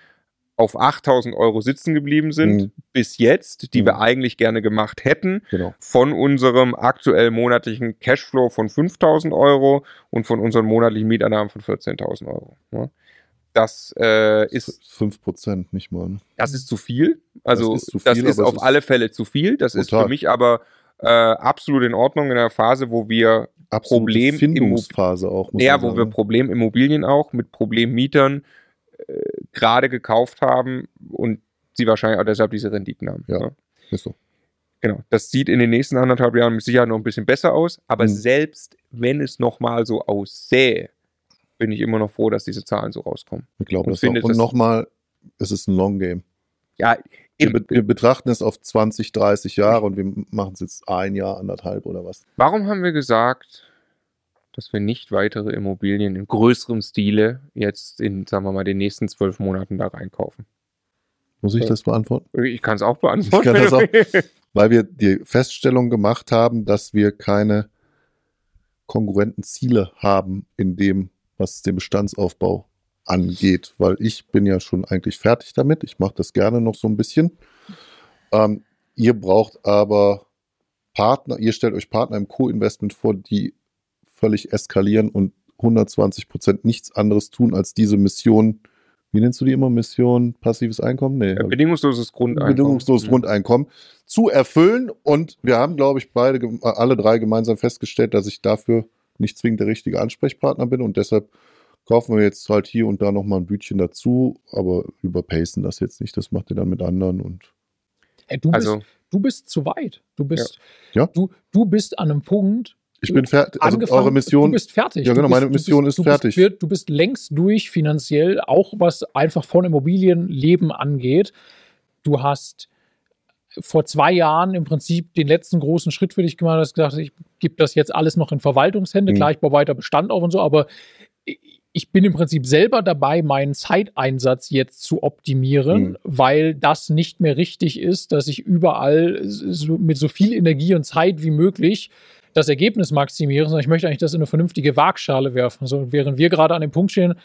auf 8000 Euro sitzen geblieben sind mhm. bis jetzt, die mhm. wir eigentlich gerne gemacht hätten, genau. von unserem aktuell monatlichen Cashflow von 5000 Euro und von unseren monatlichen Mieteinnahmen von 14.000 Euro. Ja. Das äh, ist 5% nicht mal. Ne? Das ist zu viel. Also das ist, viel, das ist auf ist alle Fälle zu viel. Das total. ist für mich aber äh, absolut in Ordnung in der Phase, wo wir Problem Findungsphase auch. ja, wo wir Problemimmobilien auch mit Problemmietern äh, gerade gekauft haben und sie wahrscheinlich auch deshalb diese Renditen haben. Ja, ja. ist so. Genau. Das sieht in den nächsten anderthalb Jahren mit Sicherheit noch ein bisschen besser aus, aber mhm. selbst wenn es nochmal so aussähe, bin ich immer noch froh, dass diese Zahlen so rauskommen. Ich glaube das finde, auch. Und nochmal, es ist ein Long Game. Ja, wir, wir, betrachten es auf 20, 30 Jahre und wir machen es jetzt ein Jahr, anderthalb oder was. Warum haben wir gesagt, dass wir nicht weitere Immobilien in größerem Stile jetzt in, sagen wir mal, den nächsten zwölf Monaten da reinkaufen? Muss ich das beantworten? Ich kann es auch beantworten. Auch, weil wir die Feststellung gemacht haben, dass wir keine konkurrenten Ziele haben in dem, was den Bestandsaufbau angeht, weil ich bin ja schon eigentlich fertig damit. Ich mache das gerne noch so ein bisschen. Ähm, ihr braucht aber Partner, ihr stellt euch Partner im Co-Investment vor, die völlig eskalieren und 120 Prozent nichts anderes tun, als diese Mission, wie nennst du die immer, Mission passives Einkommen? Nee. Ja, bedingungsloses Grundeinkommen. Bedingungsloses Grundeinkommen zu erfüllen. Und wir haben, glaube ich, beide, alle drei gemeinsam festgestellt, dass ich dafür nicht zwingend der richtige Ansprechpartner bin und deshalb kaufen wir jetzt halt hier und da nochmal ein Bütchen dazu, aber überpacen das jetzt nicht. Das macht ihr dann mit anderen und. Hey, du, also, bist, du bist zu weit. Du bist, ja. Du, du bist an einem Punkt. Ich bin fertig. Also eure Mission. Du bist fertig. Ja, genau, bist, meine Mission bist, ist fertig. Bist, du bist längst durch finanziell, auch was einfach von Immobilienleben angeht. Du hast vor zwei Jahren im Prinzip den letzten großen Schritt für dich gemacht, hast gesagt, ich gebe das jetzt alles noch in Verwaltungshände, mhm. klar, ich baue weiter Bestand auf und so, aber ich bin im Prinzip selber dabei, meinen Zeiteinsatz jetzt zu optimieren, mhm. weil das nicht mehr richtig ist, dass ich überall so, mit so viel Energie und Zeit wie möglich das Ergebnis maximiere, sondern ich möchte eigentlich das in eine vernünftige Waagschale werfen. So, während wir gerade an dem Punkt stehen,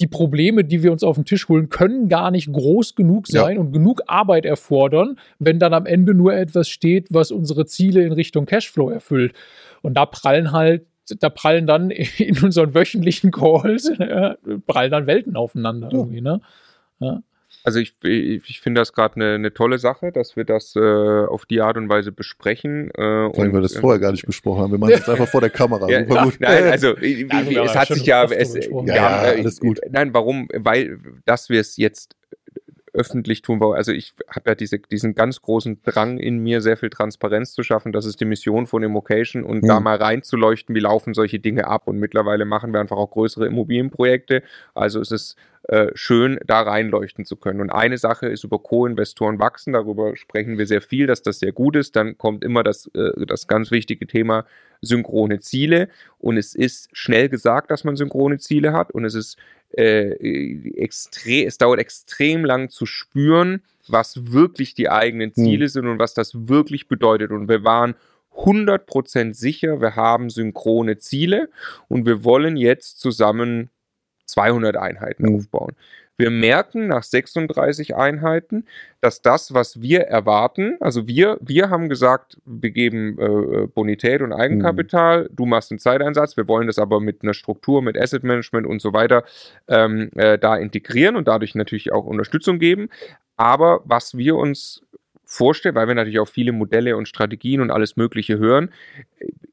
die Probleme, die wir uns auf den Tisch holen, können gar nicht groß genug sein ja. und genug Arbeit erfordern, wenn dann am Ende nur etwas steht, was unsere Ziele in Richtung Cashflow erfüllt. Und da prallen halt da prallen dann in unseren wöchentlichen Calls, äh, prallen dann Welten aufeinander ja. irgendwie, ne? Ja. Also ich, ich finde das gerade eine, eine tolle Sache, dass wir das äh, auf die Art und Weise besprechen. Äh, Weil wir das äh, vorher gar nicht besprochen haben. Wir machen es einfach vor der Kamera. Ja, Super gut. Nein, also ja, es hat sich ja, es, ja, ja, alles gut. Nein, warum? Weil, dass wir es jetzt öffentlich tun wollen. Also ich habe ja diese, diesen ganz großen Drang in mir, sehr viel Transparenz zu schaffen. Das ist die Mission von Immocation und mhm. da mal reinzuleuchten, wie laufen solche Dinge ab. Und mittlerweile machen wir einfach auch größere Immobilienprojekte. Also es ist äh, schön, da reinleuchten zu können. Und eine Sache ist über Co-Investoren wachsen. Darüber sprechen wir sehr viel, dass das sehr gut ist. Dann kommt immer das, äh, das ganz wichtige Thema synchrone Ziele. Und es ist schnell gesagt, dass man synchrone Ziele hat. Und es ist äh, extrem, es dauert extrem lang zu spüren, was wirklich die eigenen Ziele mhm. sind und was das wirklich bedeutet. Und wir waren 100% sicher, wir haben synchrone Ziele und wir wollen jetzt zusammen 200 Einheiten mhm. aufbauen. Wir merken nach 36 Einheiten, dass das, was wir erwarten, also wir, wir haben gesagt, wir geben äh, Bonität und Eigenkapital, mhm. du machst einen Zeiteinsatz, wir wollen das aber mit einer Struktur, mit Asset Management und so weiter ähm, äh, da integrieren und dadurch natürlich auch Unterstützung geben. Aber was wir uns vorstellen, weil wir natürlich auch viele Modelle und Strategien und alles Mögliche hören,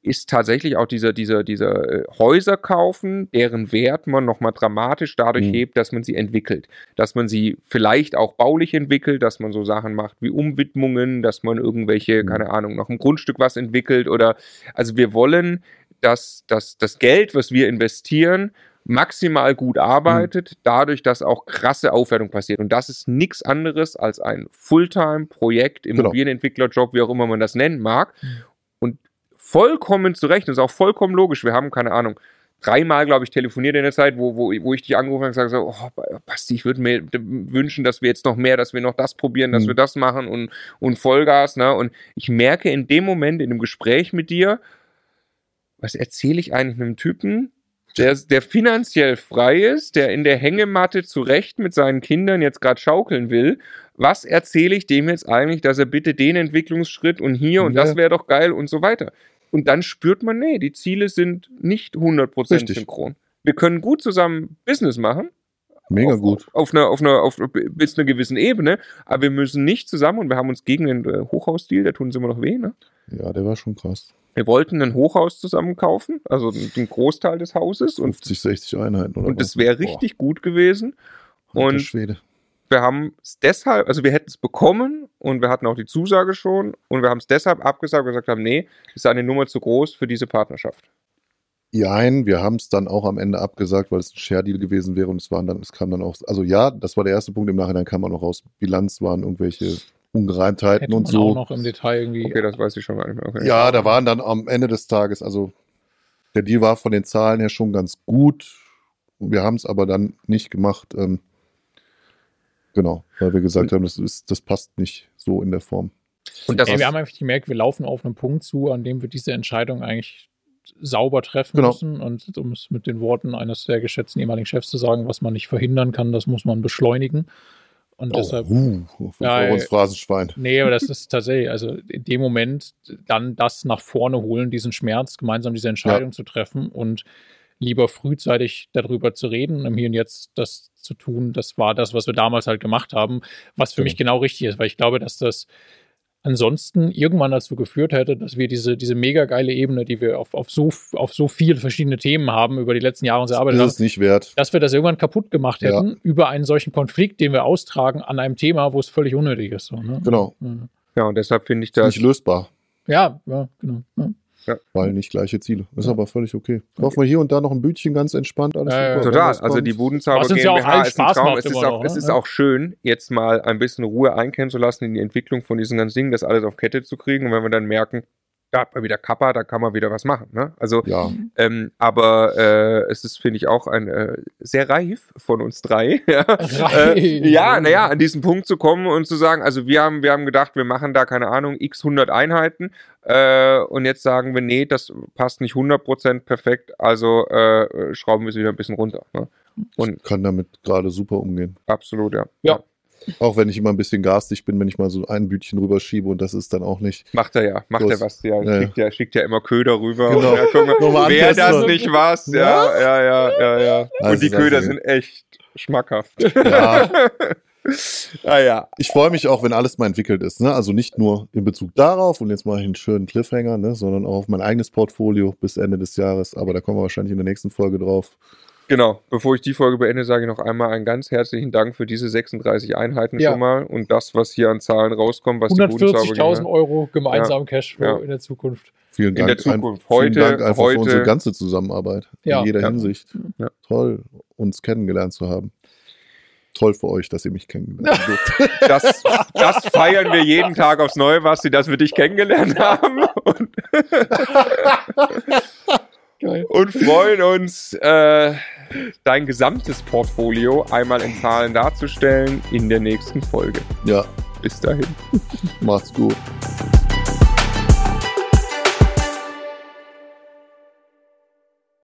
ist tatsächlich auch dieser, dieser, dieser äh, Häuser kaufen, deren Wert man nochmal dramatisch dadurch mhm. hebt, dass man sie entwickelt. Dass man sie vielleicht auch baulich entwickelt, dass man so Sachen macht wie Umwidmungen, dass man irgendwelche, mhm. keine Ahnung, noch ein Grundstück was entwickelt oder, also wir wollen, dass, dass das Geld, was wir investieren, maximal gut arbeitet, mhm. dadurch, dass auch krasse Aufwertung passiert. Und das ist nichts anderes als ein Fulltime-Projekt, genau. Immobilienentwicklerjob, wie auch immer man das nennen mag. Mhm. Und vollkommen zu rechnen, ist auch vollkommen logisch. Wir haben, keine Ahnung, dreimal, glaube ich, telefoniert in der Zeit, wo, wo, wo ich dich angerufen habe und gesagt habe, oh, Basti, ich würde mir wünschen, dass wir jetzt noch mehr, dass wir noch das probieren, dass mhm. wir das machen und, und Vollgas. Ne? Und ich merke in dem Moment, in dem Gespräch mit dir, was erzähle ich eigentlich einem Typen, der, der finanziell frei ist, der in der Hängematte zurecht mit seinen Kindern jetzt gerade schaukeln will, was erzähle ich dem jetzt eigentlich, dass er bitte den Entwicklungsschritt und hier und ja. das wäre doch geil und so weiter. Und dann spürt man, nee, die Ziele sind nicht 100% Richtig. synchron. Wir können gut zusammen Business machen. Mega auf, gut. Auf einer, auf einer, auf bis einer gewissen Ebene, aber wir müssen nicht zusammen und wir haben uns gegen den äh, Hochhausstil, der tun uns immer noch weh, ne? Ja, der war schon krass. Wir wollten ein Hochhaus zusammen kaufen, also den Großteil des Hauses. 50, 60 Einheiten. Oder und das wäre richtig gut gewesen. Und Schwede. wir haben es deshalb, also wir hätten es bekommen und wir hatten auch die Zusage schon und wir haben es deshalb abgesagt und gesagt haben, nee, ist eine Nummer zu groß für diese Partnerschaft. Nein, wir haben es dann auch am Ende abgesagt, weil es ein Share-Deal gewesen wäre und es waren dann, es kam dann auch, also ja, das war der erste Punkt, im Nachhinein kam auch noch raus, Bilanz waren irgendwelche Ungereimtheiten und so. Auch noch im Detail irgendwie. Okay, das weiß ich schon gar nicht mehr. Okay. Ja, da waren dann am Ende des Tages, also der Deal war von den Zahlen her schon ganz gut. Wir haben es aber dann nicht gemacht. Ähm, genau, weil wir gesagt haben, das, ist, das passt nicht so in der Form. Und das Ey, wir haben einfach gemerkt, wir laufen auf einen Punkt zu, an dem wir diese Entscheidung eigentlich sauber treffen Genau. müssen. Und um es mit den Worten eines sehr geschätzten ehemaligen Chefs zu sagen, was man nicht verhindern kann, das muss man beschleunigen. Und deshalb, oh, uh, fünf Ja, ja. ins Phrasenschwein. nee, aber das ist tatsächlich, also in dem Moment dann das nach vorne holen, diesen Schmerz, gemeinsam diese Entscheidung zu treffen und lieber frühzeitig darüber zu reden, im Hier und Jetzt das zu tun, das war das, was wir damals halt gemacht haben, was für Genau. mich genau richtig ist, weil ich glaube, dass das ansonsten irgendwann dazu geführt hätte, dass wir diese, diese mega geile Ebene, die wir auf, auf, so, auf so viele verschiedene Themen haben, über die letzten Jahre uns erarbeitet Das haben, ist nicht wert. dass wir das irgendwann kaputt gemacht Ja. hätten über einen solchen Konflikt, den wir austragen an einem Thema, wo es völlig unnötig ist. So, ne? Genau. Ja. Ja, und deshalb finde ich das. nicht lösbar, Ja, ja, genau. Ja. Weil nicht gleiche Ziele. Ist Ja. aber völlig okay. Kaufen wir hier und da noch ein Bütchen ganz entspannt, alles Ja, ja, super. Total. Also die Budenzauber ja GmbH ist ein Spaß Traum. macht Es ist, immer auch, noch, es ne? ist Ja. auch schön, jetzt mal ein bisschen Ruhe einkehren zu lassen in die Entwicklung von diesen ganzen Dingen, das alles auf Kette zu kriegen. Und wenn wir dann merken, da hat man wieder Kappa, da kann man wieder was machen. Ne? Also, Ja, ähm, aber äh, es ist, finde ich, auch ein äh, sehr reif von uns drei. ja, Reif. äh, ja naja, an diesen Punkt zu kommen und zu sagen, also wir haben, wir haben gedacht, wir machen da, keine Ahnung, x 100 Einheiten äh, und jetzt sagen wir, nee, das passt nicht 100% perfekt, also äh, schrauben wir es wieder ein bisschen runter. Ne? Und kann damit gerade super umgehen. absolut, ja. Ja. Auch wenn ich immer ein bisschen garstig bin, wenn ich mal so ein Bütchen rüberschiebe und das ist dann auch nicht. Macht er ja, macht er was, ja, Ja, schickt ja, schickt ja immer Köder rüber. Genau. Und ja, guck mal, wer das nicht was, ja, ja, ja, ja, ja. Also Und die Köder sind echt schmackhaft. Ja, ah ja, ich freue mich auch, wenn alles mal entwickelt ist. Ne? Also nicht nur in Bezug darauf und jetzt mal einen schönen Cliffhanger, ne? sondern auch auf mein eigenes Portfolio bis Ende des Jahres. Aber da kommen wir wahrscheinlich in der nächsten Folge drauf. Genau, bevor ich die Folge beende, sage ich noch einmal einen ganz herzlichen Dank für diese 36 Einheiten Ja. schon mal und das, was hier an Zahlen rauskommt, was die Budenzauber 140.000 geben. Euro gemeinsam Cashflow Ja. in der Zukunft. Vielen In Dank, der Zukunft. Ein, vielen Heute- Dank einfach heute- für unsere ganze Zusammenarbeit. Ja. In jeder Ja. Hinsicht. Ja. Toll, uns kennengelernt zu haben. Toll für euch, dass ihr mich kennengelernt habt. Das, das feiern wir jeden Tag aufs Neue, Basti, dass wir dich kennengelernt haben und, Geil. und freuen uns, äh, dein gesamtes Portfolio einmal in Zahlen darzustellen in der nächsten Folge. ja, Bis dahin. macht's gut.